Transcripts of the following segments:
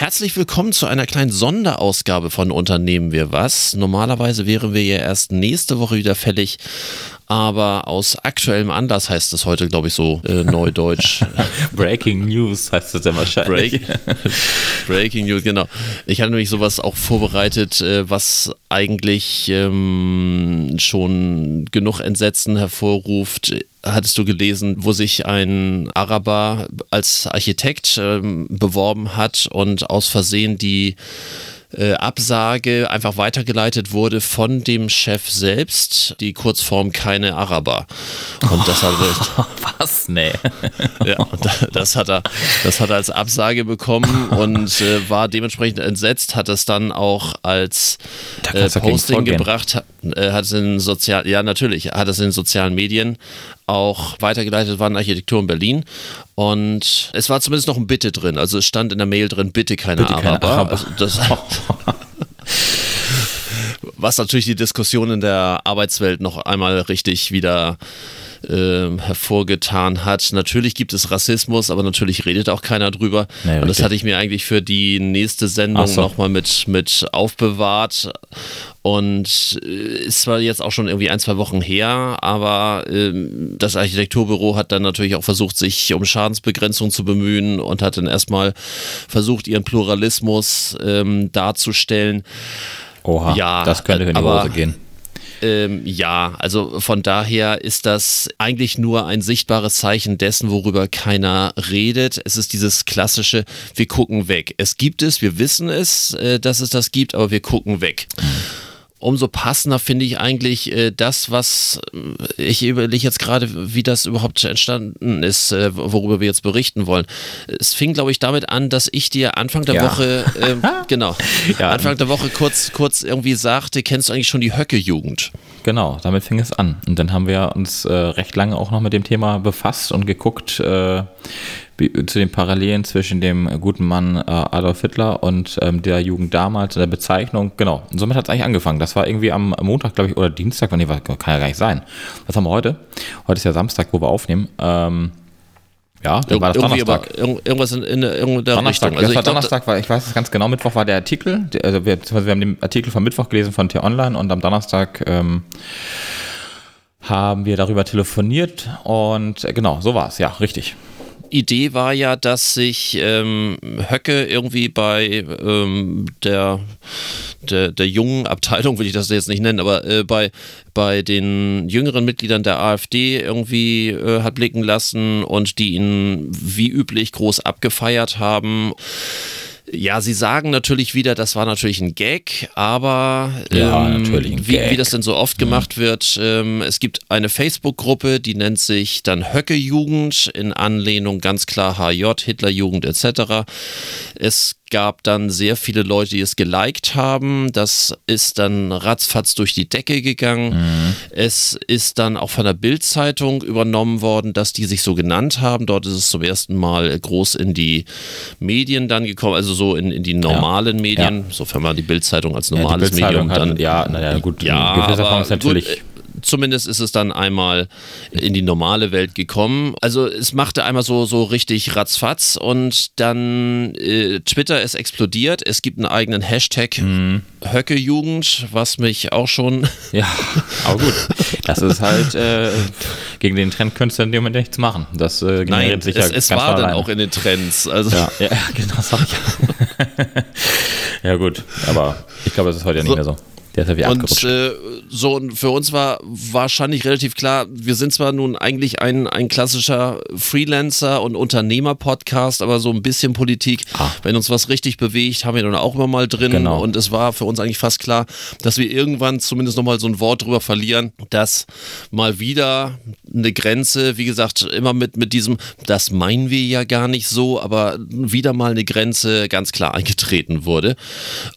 Herzlich willkommen zu einer kleinen Sonderausgabe von Unternehmen wir was. Normalerweise wären wir ja erst nächste Woche wieder fällig, aber aus aktuellem Anlass heißt es heute, glaube ich, so äh, neudeutsch. Breaking News heißt es ja wahrscheinlich. Break, Breaking News, genau. Ich hatte nämlich sowas auch vorbereitet, äh, was eigentlich ähm, schon genug Entsetzen hervorruft hattest du gelesen, wo sich ein Araber als Architekt ähm, beworben hat und aus Versehen die äh, Absage einfach weitergeleitet wurde von dem Chef selbst, die Kurzform keine Araber. Und das hat er, Was? Nee. ja, das hat er, das hat er als Absage bekommen und äh, war dementsprechend entsetzt, hat es dann auch als äh, Posting gebracht, hat, äh, hat es in sozial, ja natürlich, hat es in sozialen Medien auch weitergeleitet war in Architektur in Berlin. Und es war zumindest noch ein Bitte drin. Also es stand in der Mail drin, bitte keine bitte Araber. Keine Araber. Also das, was natürlich die Diskussion in der Arbeitswelt noch einmal richtig wieder äh, hervorgetan hat. Natürlich gibt es Rassismus, aber natürlich redet auch keiner drüber. Nee, und das hatte ich mir eigentlich für die nächste Sendung so. nochmal mit, mit aufbewahrt. Und äh, ist zwar jetzt auch schon irgendwie ein, zwei Wochen her, aber äh, das Architekturbüro hat dann natürlich auch versucht, sich um Schadensbegrenzung zu bemühen und hat dann erstmal versucht, ihren Pluralismus ähm, darzustellen. Oha, ja, das könnte in die aber, Hose gehen. Ähm, ja, also von daher ist das eigentlich nur ein sichtbares Zeichen dessen, worüber keiner redet. Es ist dieses klassische, wir gucken weg. Es gibt es, wir wissen es, äh, dass es das gibt, aber wir gucken weg. Umso passender finde ich eigentlich äh, das, was äh, ich überlege jetzt gerade, wie das überhaupt entstanden ist, äh, worüber wir jetzt berichten wollen. Es fing, glaube ich, damit an, dass ich dir Anfang der ja. Woche, äh, genau, ja. Anfang der Woche kurz, kurz irgendwie sagte, kennst du eigentlich schon die Höcke-Jugend? Genau, damit fing es an. Und dann haben wir uns äh, recht lange auch noch mit dem Thema befasst und geguckt, äh, zu den Parallelen zwischen dem guten Mann äh, Adolf Hitler und ähm, der Jugend damals, der Bezeichnung. Genau. Und somit hat es eigentlich angefangen. Das war irgendwie am Montag, glaube ich, oder Dienstag, nee, kann ja gar nicht sein. Was haben wir heute? Heute ist ja Samstag, wo wir aufnehmen. Ähm, ja, dann war das Donnerstag. irgendwas in, in, in der Donnerstag. Richtung. Also das war Donnerstag, weil ich weiß es ganz genau, Mittwoch war der Artikel. Also wir, wir haben den Artikel von Mittwoch gelesen von T-Online und am Donnerstag ähm, haben wir darüber telefoniert und äh, genau, so war es, ja, richtig. Idee war ja, dass sich ähm, Höcke irgendwie bei ähm, der, der, der jungen Abteilung, will ich das jetzt nicht nennen, aber äh, bei, bei den jüngeren Mitgliedern der AfD irgendwie äh, hat blicken lassen und die ihn wie üblich groß abgefeiert haben. Ja, sie sagen natürlich wieder, das war natürlich ein Gag, aber ja, ähm, natürlich ein wie, Gag. wie das denn so oft mhm. gemacht wird, ähm, es gibt eine Facebook-Gruppe, die nennt sich dann Höcke-Jugend in Anlehnung ganz klar HJ, Hitler-Jugend etc. Es gab dann sehr viele Leute, die es geliked haben. Das ist dann ratzfatz durch die Decke gegangen. Mhm. Es ist dann auch von der Bild-Zeitung übernommen worden, dass die sich so genannt haben. Dort ist es zum ersten Mal groß in die Medien dann gekommen, also so in, in die normalen ja. Medien, ja. sofern man die Bild-Zeitung als normales ja, Medium dann. Ja, naja, gut, ja, in gewisser Form ist natürlich. Gut, zumindest ist es dann einmal in die normale Welt gekommen. Also es machte einmal so, so richtig ratzfatz und dann äh, Twitter ist explodiert. Es gibt einen eigenen Hashtag mhm. Höcke-Jugend, was mich auch schon. Ja, aber gut. Das ist halt äh, gegen den Trend könntest du in dem Moment nichts machen. Das äh, Nein, sicher es, es war dann auch in den Trends. Also. Ja, ja genau, sag ich. ja gut, aber ich glaube, das ist heute ja nicht so. mehr so. Der ist ja wie Und äh, so, und für uns war wahrscheinlich relativ klar, wir sind zwar nun eigentlich ein, ein klassischer Freelancer- und Unternehmer-Podcast, aber so ein bisschen Politik, ah. wenn uns was richtig bewegt, haben wir dann auch immer mal drin. Genau. Und es war für uns eigentlich fast klar, dass wir irgendwann zumindest nochmal so ein Wort drüber verlieren, dass mal wieder eine Grenze, wie gesagt, immer mit, mit diesem, das meinen wir ja gar nicht so, aber wieder mal eine Grenze ganz klar eingetreten wurde.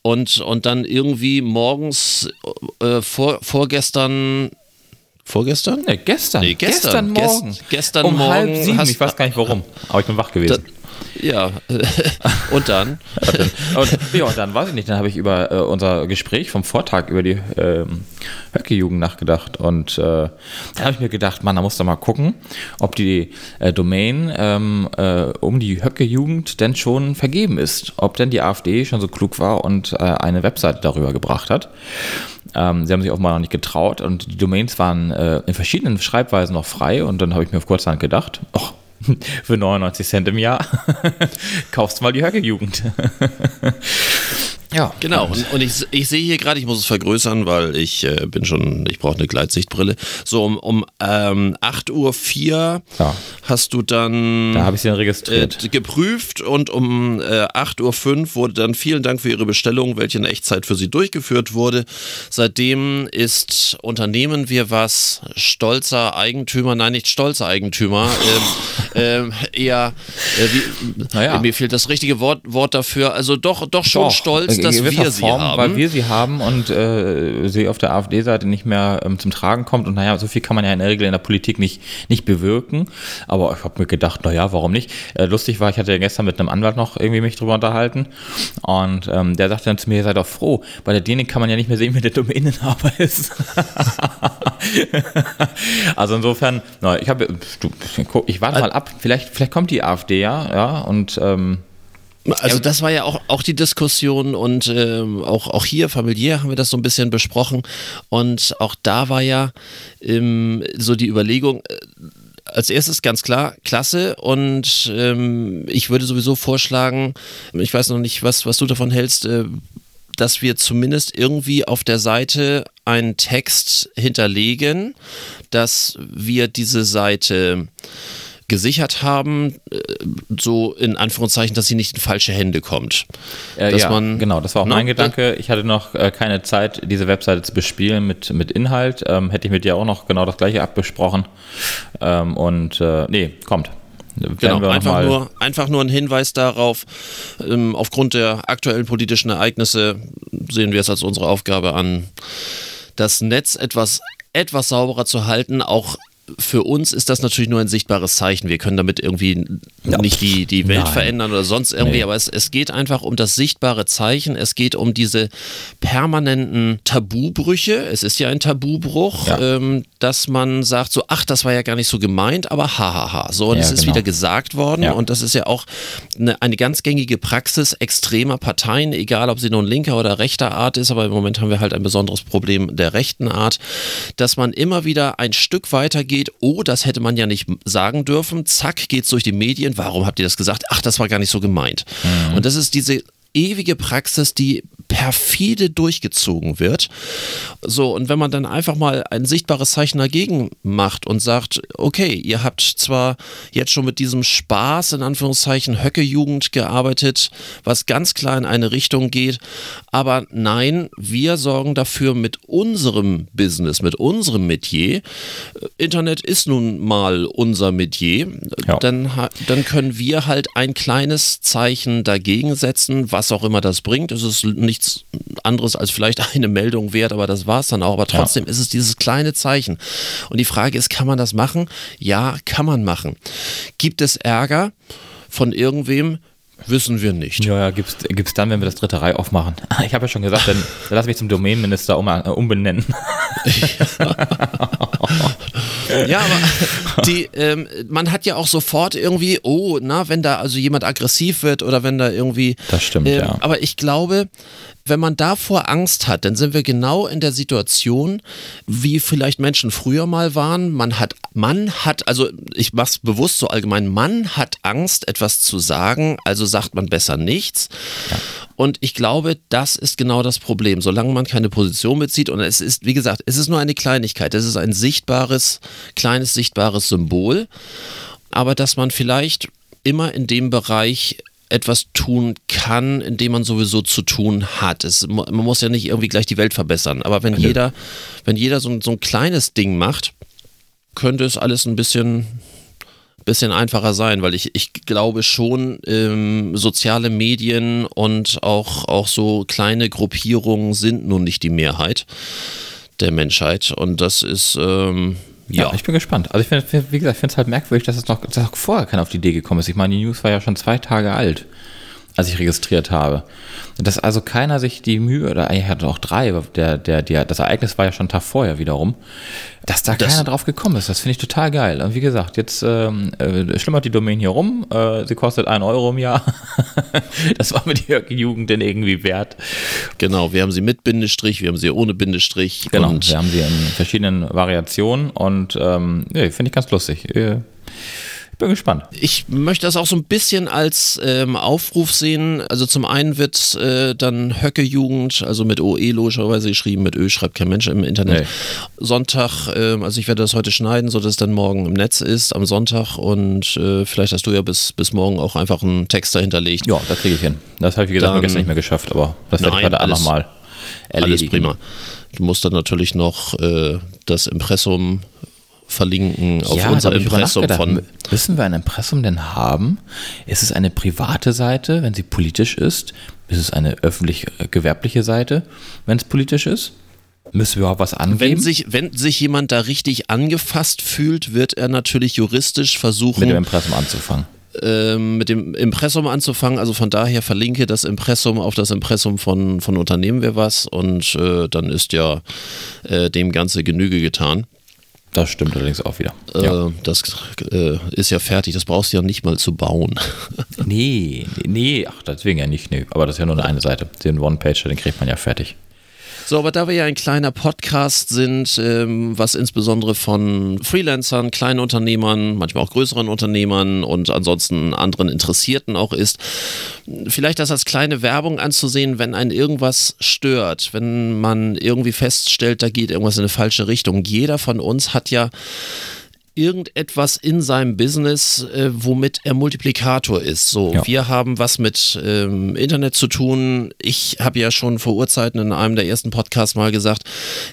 Und, und dann irgendwie morgens äh, vor, vorgestern Vorgestern? Nee, gestern. Nee, gestern. Gestern Morgen. Gest, gestern um Morgen. Halb sieben. Hast, ich weiß gar nicht warum, aber ich bin wach gewesen. Ja, und dann? Und, ja, und dann weiß ich nicht, dann habe ich über äh, unser Gespräch vom Vortag über die ähm, Höcke-Jugend nachgedacht und äh, da habe ich mir gedacht, man, da muss doch mal gucken, ob die äh, Domain ähm, äh, um die Höcke-Jugend denn schon vergeben ist, ob denn die AfD schon so klug war und äh, eine Webseite darüber gebracht hat. Ähm, sie haben sich offenbar noch nicht getraut und die Domains waren äh, in verschiedenen Schreibweisen noch frei und dann habe ich mir auf kurzhand gedacht, ach, für 99 Cent im Jahr kaufst mal die Höcke-Jugend. Ja. Genau. Und, und ich, ich sehe hier gerade, ich muss es vergrößern, weil ich äh, bin schon, ich brauche eine Gleitsichtbrille. So um, um ähm, 8.04 Uhr ja. hast du dann. Da habe ich sie dann registriert. Äh, geprüft und um äh, 8.05 Uhr wurde dann vielen Dank für Ihre Bestellung, welche in Echtzeit für Sie durchgeführt wurde. Seitdem ist Unternehmen wir was stolzer Eigentümer, nein, nicht stolzer Eigentümer, ähm, ähm, eher, äh, wie, naja. mir fehlt das richtige Wort, Wort dafür, also doch, doch schon doch. stolz dass wir sie Form, haben. Weil wir sie haben und äh, sie auf der AfD-Seite nicht mehr ähm, zum Tragen kommt. Und naja, so viel kann man ja in der Regel in der Politik nicht, nicht bewirken. Aber ich habe mir gedacht, naja, warum nicht? Äh, lustig war, ich hatte ja gestern mit einem Anwalt noch irgendwie mich drüber unterhalten. Und ähm, der sagte dann zu mir, ihr seid doch froh. Bei der Dänik kann man ja nicht mehr sehen, wer der Domänenhaber ist. also insofern, na, ich habe, ich warte mal ab. Vielleicht, vielleicht kommt die AfD ja, ja, und ähm, also das war ja auch, auch die Diskussion und ähm, auch, auch hier familiär haben wir das so ein bisschen besprochen. Und auch da war ja ähm, so die Überlegung, äh, als erstes ganz klar, klasse und ähm, ich würde sowieso vorschlagen, ich weiß noch nicht, was, was du davon hältst, äh, dass wir zumindest irgendwie auf der Seite einen Text hinterlegen, dass wir diese Seite gesichert haben, äh, so in Anführungszeichen, dass sie nicht in falsche Hände kommt. Äh, ja, man, genau, das war auch mein Gedanke. Ich hatte noch äh, keine Zeit, diese Webseite zu bespielen mit, mit Inhalt. Ähm, hätte ich mit dir auch noch genau das gleiche abbesprochen. Ähm, und äh, nee, kommt. Genau, einfach nur, einfach nur ein Hinweis darauf, ähm, aufgrund der aktuellen politischen Ereignisse sehen wir es als unsere Aufgabe an, das Netz etwas etwas sauberer zu halten, auch für uns ist das natürlich nur ein sichtbares Zeichen. Wir können damit irgendwie ja. nicht die, die Welt Nein. verändern oder sonst irgendwie, nee. aber es, es geht einfach um das sichtbare Zeichen. Es geht um diese permanenten Tabubrüche. Es ist ja ein Tabubruch, ja. ähm, dass man sagt so, ach, das war ja gar nicht so gemeint, aber hahaha. So, und ja, es ist genau. wieder gesagt worden und das ist ja auch eine, eine ganz gängige Praxis extremer Parteien, egal ob sie nun linker oder rechter Art ist, aber im Moment haben wir halt ein besonderes Problem der rechten Art, dass man immer wieder ein Stück weiter geht geht, oh, das hätte man ja nicht sagen dürfen, zack, geht's durch die Medien, warum habt ihr das gesagt? Ach, das war gar nicht so gemeint. Mhm. Und das ist diese ewige Praxis, die perfide durchgezogen wird. So, und wenn man dann einfach mal ein sichtbares Zeichen dagegen macht und sagt, okay, ihr habt zwar jetzt schon mit diesem Spaß in Anführungszeichen Höcke-Jugend gearbeitet, was ganz klar in eine Richtung geht, aber nein, wir sorgen dafür mit unserem Business, mit unserem Metier. Internet ist nun mal unser Metier. Ja. Dann, dann können wir halt ein kleines Zeichen dagegen setzen, was auch immer das bringt. Es ist nichts nichts anderes als vielleicht eine Meldung wert, aber das war es dann auch. Aber trotzdem ja. ist es dieses kleine Zeichen. Und die Frage ist, kann man das machen? Ja, kann man machen. Gibt es Ärger von irgendwem? Wissen wir nicht. Ja, ja, gibt es dann, wenn wir das dritte Reihe aufmachen. Ich habe ja schon gesagt, dann, dann lass mich zum Domainminister um, äh, umbenennen. ja, aber die, ähm, man hat ja auch sofort irgendwie, oh, na, wenn da also jemand aggressiv wird oder wenn da irgendwie. Das stimmt, ähm, ja. Aber ich glaube, wenn man davor Angst hat, dann sind wir genau in der Situation, wie vielleicht Menschen früher mal waren. Man hat, man hat, also ich mach's bewusst so allgemein, man hat Angst, etwas zu sagen, also sagt man besser nichts. Ja. Und ich glaube, das ist genau das Problem. Solange man keine Position bezieht, und es ist, wie gesagt, es ist nur eine Kleinigkeit, es ist ein sichtbares, kleines, sichtbares Symbol, aber dass man vielleicht immer in dem Bereich etwas tun kann, in dem man sowieso zu tun hat. Es, man muss ja nicht irgendwie gleich die Welt verbessern, aber wenn ja. jeder, wenn jeder so, so ein kleines Ding macht, könnte es alles ein bisschen bisschen einfacher sein, weil ich, ich glaube schon, ähm, soziale Medien und auch, auch so kleine Gruppierungen sind nun nicht die Mehrheit der Menschheit. Und das ist, ähm, ja. ja. ich bin gespannt. Also ich finde, wie gesagt, ich finde es halt merkwürdig, dass es noch, dass auch vorher keiner auf die Idee gekommen ist. Ich meine, die News war ja schon zwei Tage alt als ich registriert habe. Dass also keiner sich die Mühe, oder eigentlich hatte auch drei, der, der, der, das Ereignis war ja schon einen Tag vorher wiederum, dass da das keiner drauf gekommen ist. Das finde ich total geil. Und wie gesagt, jetzt ähm, äh, schlimmert die Domain hier rum. Äh, sie kostet ein Euro im Jahr. das war mir die Jugend denn irgendwie wert. Genau, wir haben sie mit Bindestrich, wir haben sie ohne Bindestrich. Genau, wir haben sie in verschiedenen Variationen und ähm, ja, finde ich ganz lustig. Äh, bin gespannt. Ich möchte das auch so ein bisschen als ähm, Aufruf sehen. Also zum einen wird äh, dann Höcke-Jugend, also mit OE logischerweise geschrieben, mit Ö schreibt kein Mensch im Internet. Nee. Sonntag, äh, also ich werde das heute schneiden, sodass es dann morgen im Netz ist, am Sonntag. Und äh, vielleicht hast du ja bis, bis morgen auch einfach einen Text dahinterlegt. Ja, das kriege ich hin. Das habe ich, wie gesagt, dann, gestern nicht mehr geschafft, aber das werde ich heute auch nochmal erledigen. Alles prima. Du musst dann natürlich noch äh, das Impressum verlinken auf ja, unser Impressum von. Müssen wir ein Impressum denn haben? Ist es eine private Seite, wenn sie politisch ist? Ist es eine öffentlich-gewerbliche äh, Seite, wenn es politisch ist? Müssen wir auch was angeben? Wenn sich, wenn sich jemand da richtig angefasst fühlt, wird er natürlich juristisch versuchen. Mit dem Impressum anzufangen. Ähm, mit dem Impressum anzufangen. Also von daher verlinke das Impressum auf das Impressum von, von Unternehmen wir was und äh, dann ist ja äh, dem Ganze Genüge getan. Das stimmt allerdings auch wieder. Äh, ja. Das äh, ist ja fertig, das brauchst du ja nicht mal zu bauen. nee, nee, ach, deswegen ja nicht, nee. Aber das ist ja nur eine Seite. Den One-Page, den kriegt man ja fertig. So, aber da wir ja ein kleiner Podcast sind, ähm, was insbesondere von Freelancern, kleinen Unternehmern, manchmal auch größeren Unternehmern und ansonsten anderen Interessierten auch ist, vielleicht das als kleine Werbung anzusehen, wenn ein irgendwas stört, wenn man irgendwie feststellt, da geht irgendwas in eine falsche Richtung. Jeder von uns hat ja irgendetwas in seinem Business, äh, womit er Multiplikator ist. So, ja. wir haben was mit ähm, Internet zu tun. Ich habe ja schon vor Urzeiten in einem der ersten Podcasts mal gesagt,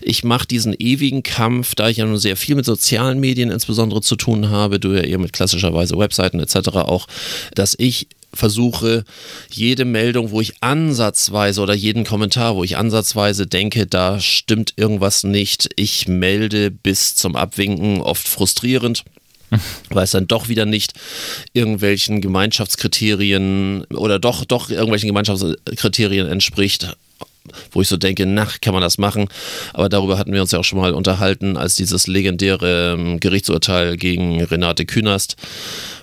ich mache diesen ewigen Kampf, da ich ja nun sehr viel mit sozialen Medien insbesondere zu tun habe, du ja eher mit klassischerweise Webseiten etc. auch, dass ich versuche, jede Meldung, wo ich ansatzweise oder jeden Kommentar, wo ich ansatzweise denke, da stimmt irgendwas nicht, ich melde bis zum Abwinken, oft frustrierend weil es dann doch wieder nicht irgendwelchen Gemeinschaftskriterien oder doch, doch irgendwelchen Gemeinschaftskriterien entspricht, wo ich so denke, na, kann man das machen? Aber darüber hatten wir uns ja auch schon mal unterhalten, als dieses legendäre ähm, Gerichtsurteil gegen Renate Künast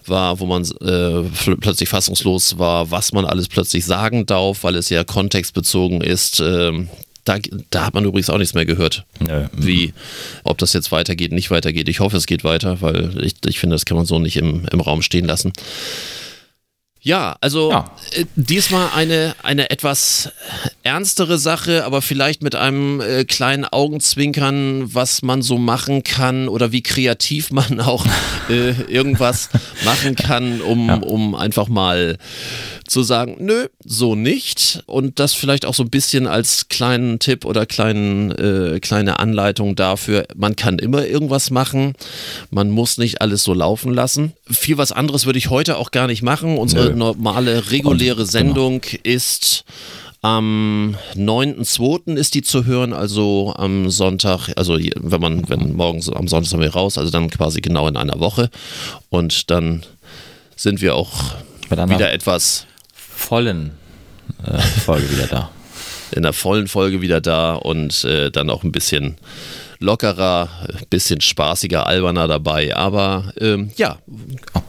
war, wo man äh, plötzlich fassungslos war, was man alles plötzlich sagen darf, weil es ja kontextbezogen ist. Ähm, da, da, hat man übrigens auch nichts mehr gehört, ja. wie, ob das jetzt weitergeht, nicht weitergeht. Ich hoffe, es geht weiter, weil ich, ich finde, das kann man so nicht im, im Raum stehen lassen. Ja, also ja. Äh, diesmal eine, eine etwas ernstere Sache, aber vielleicht mit einem äh, kleinen Augenzwinkern, was man so machen kann oder wie kreativ man auch äh, irgendwas machen kann, um, ja. um einfach mal zu sagen, nö, so nicht. Und das vielleicht auch so ein bisschen als kleinen Tipp oder kleinen, äh, kleine Anleitung dafür, man kann immer irgendwas machen, man muss nicht alles so laufen lassen. Viel was anderes würde ich heute auch gar nicht machen. Unsere Nö. Normale, reguläre. Sendung genau. ist am 9.2. ist die zu hören, also am Sonntag, also wenn man, wenn morgens am Sonntag sind wir raus, also dann quasi genau in einer Woche. Und dann sind wir auch wieder etwas vollen äh, Folge wieder da. In der vollen Folge wieder da und äh, dann auch ein bisschen lockerer, ein bisschen spaßiger, alberner dabei. Aber ähm, ja. Oh.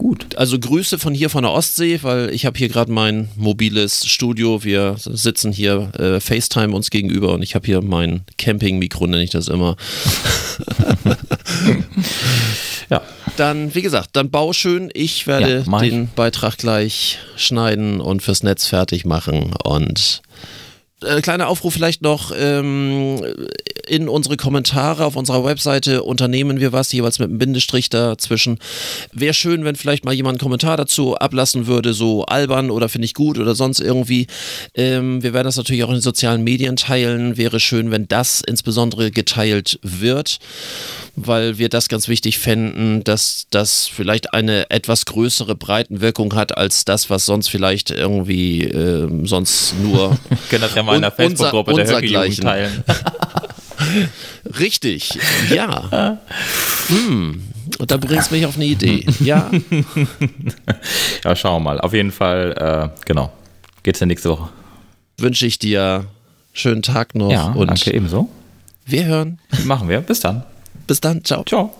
Gut. Also Grüße von hier von der Ostsee, weil ich habe hier gerade mein mobiles Studio. Wir sitzen hier äh, FaceTime uns gegenüber und ich habe hier mein Camping-Mikro, nenne ich das immer. ja. Dann, wie gesagt, dann bau schön. Ich werde ja, den Beitrag gleich schneiden und fürs Netz fertig machen und äh, kleiner Aufruf vielleicht noch ähm, in unsere Kommentare auf unserer Webseite unternehmen wir was, jeweils mit einem Bindestrich dazwischen. Wäre schön, wenn vielleicht mal jemand einen Kommentar dazu ablassen würde, so albern oder finde ich gut oder sonst irgendwie. Ähm, wir werden das natürlich auch in den sozialen Medien teilen. Wäre schön, wenn das insbesondere geteilt wird, weil wir das ganz wichtig fänden, dass das vielleicht eine etwas größere Breitenwirkung hat als das, was sonst vielleicht irgendwie äh, sonst nur. Können der Facebook-Gruppe der Höcke teilen. Richtig, ja. hm. Und da bringst du mich auf eine Idee. Ja. ja, schauen wir mal. Auf jeden Fall, äh, genau. Geht's ja nächste Woche. Wünsche ich dir schönen Tag noch. Ja, und danke ebenso. Wir hören. Machen wir. Bis dann. Bis dann. Ciao. Ciao.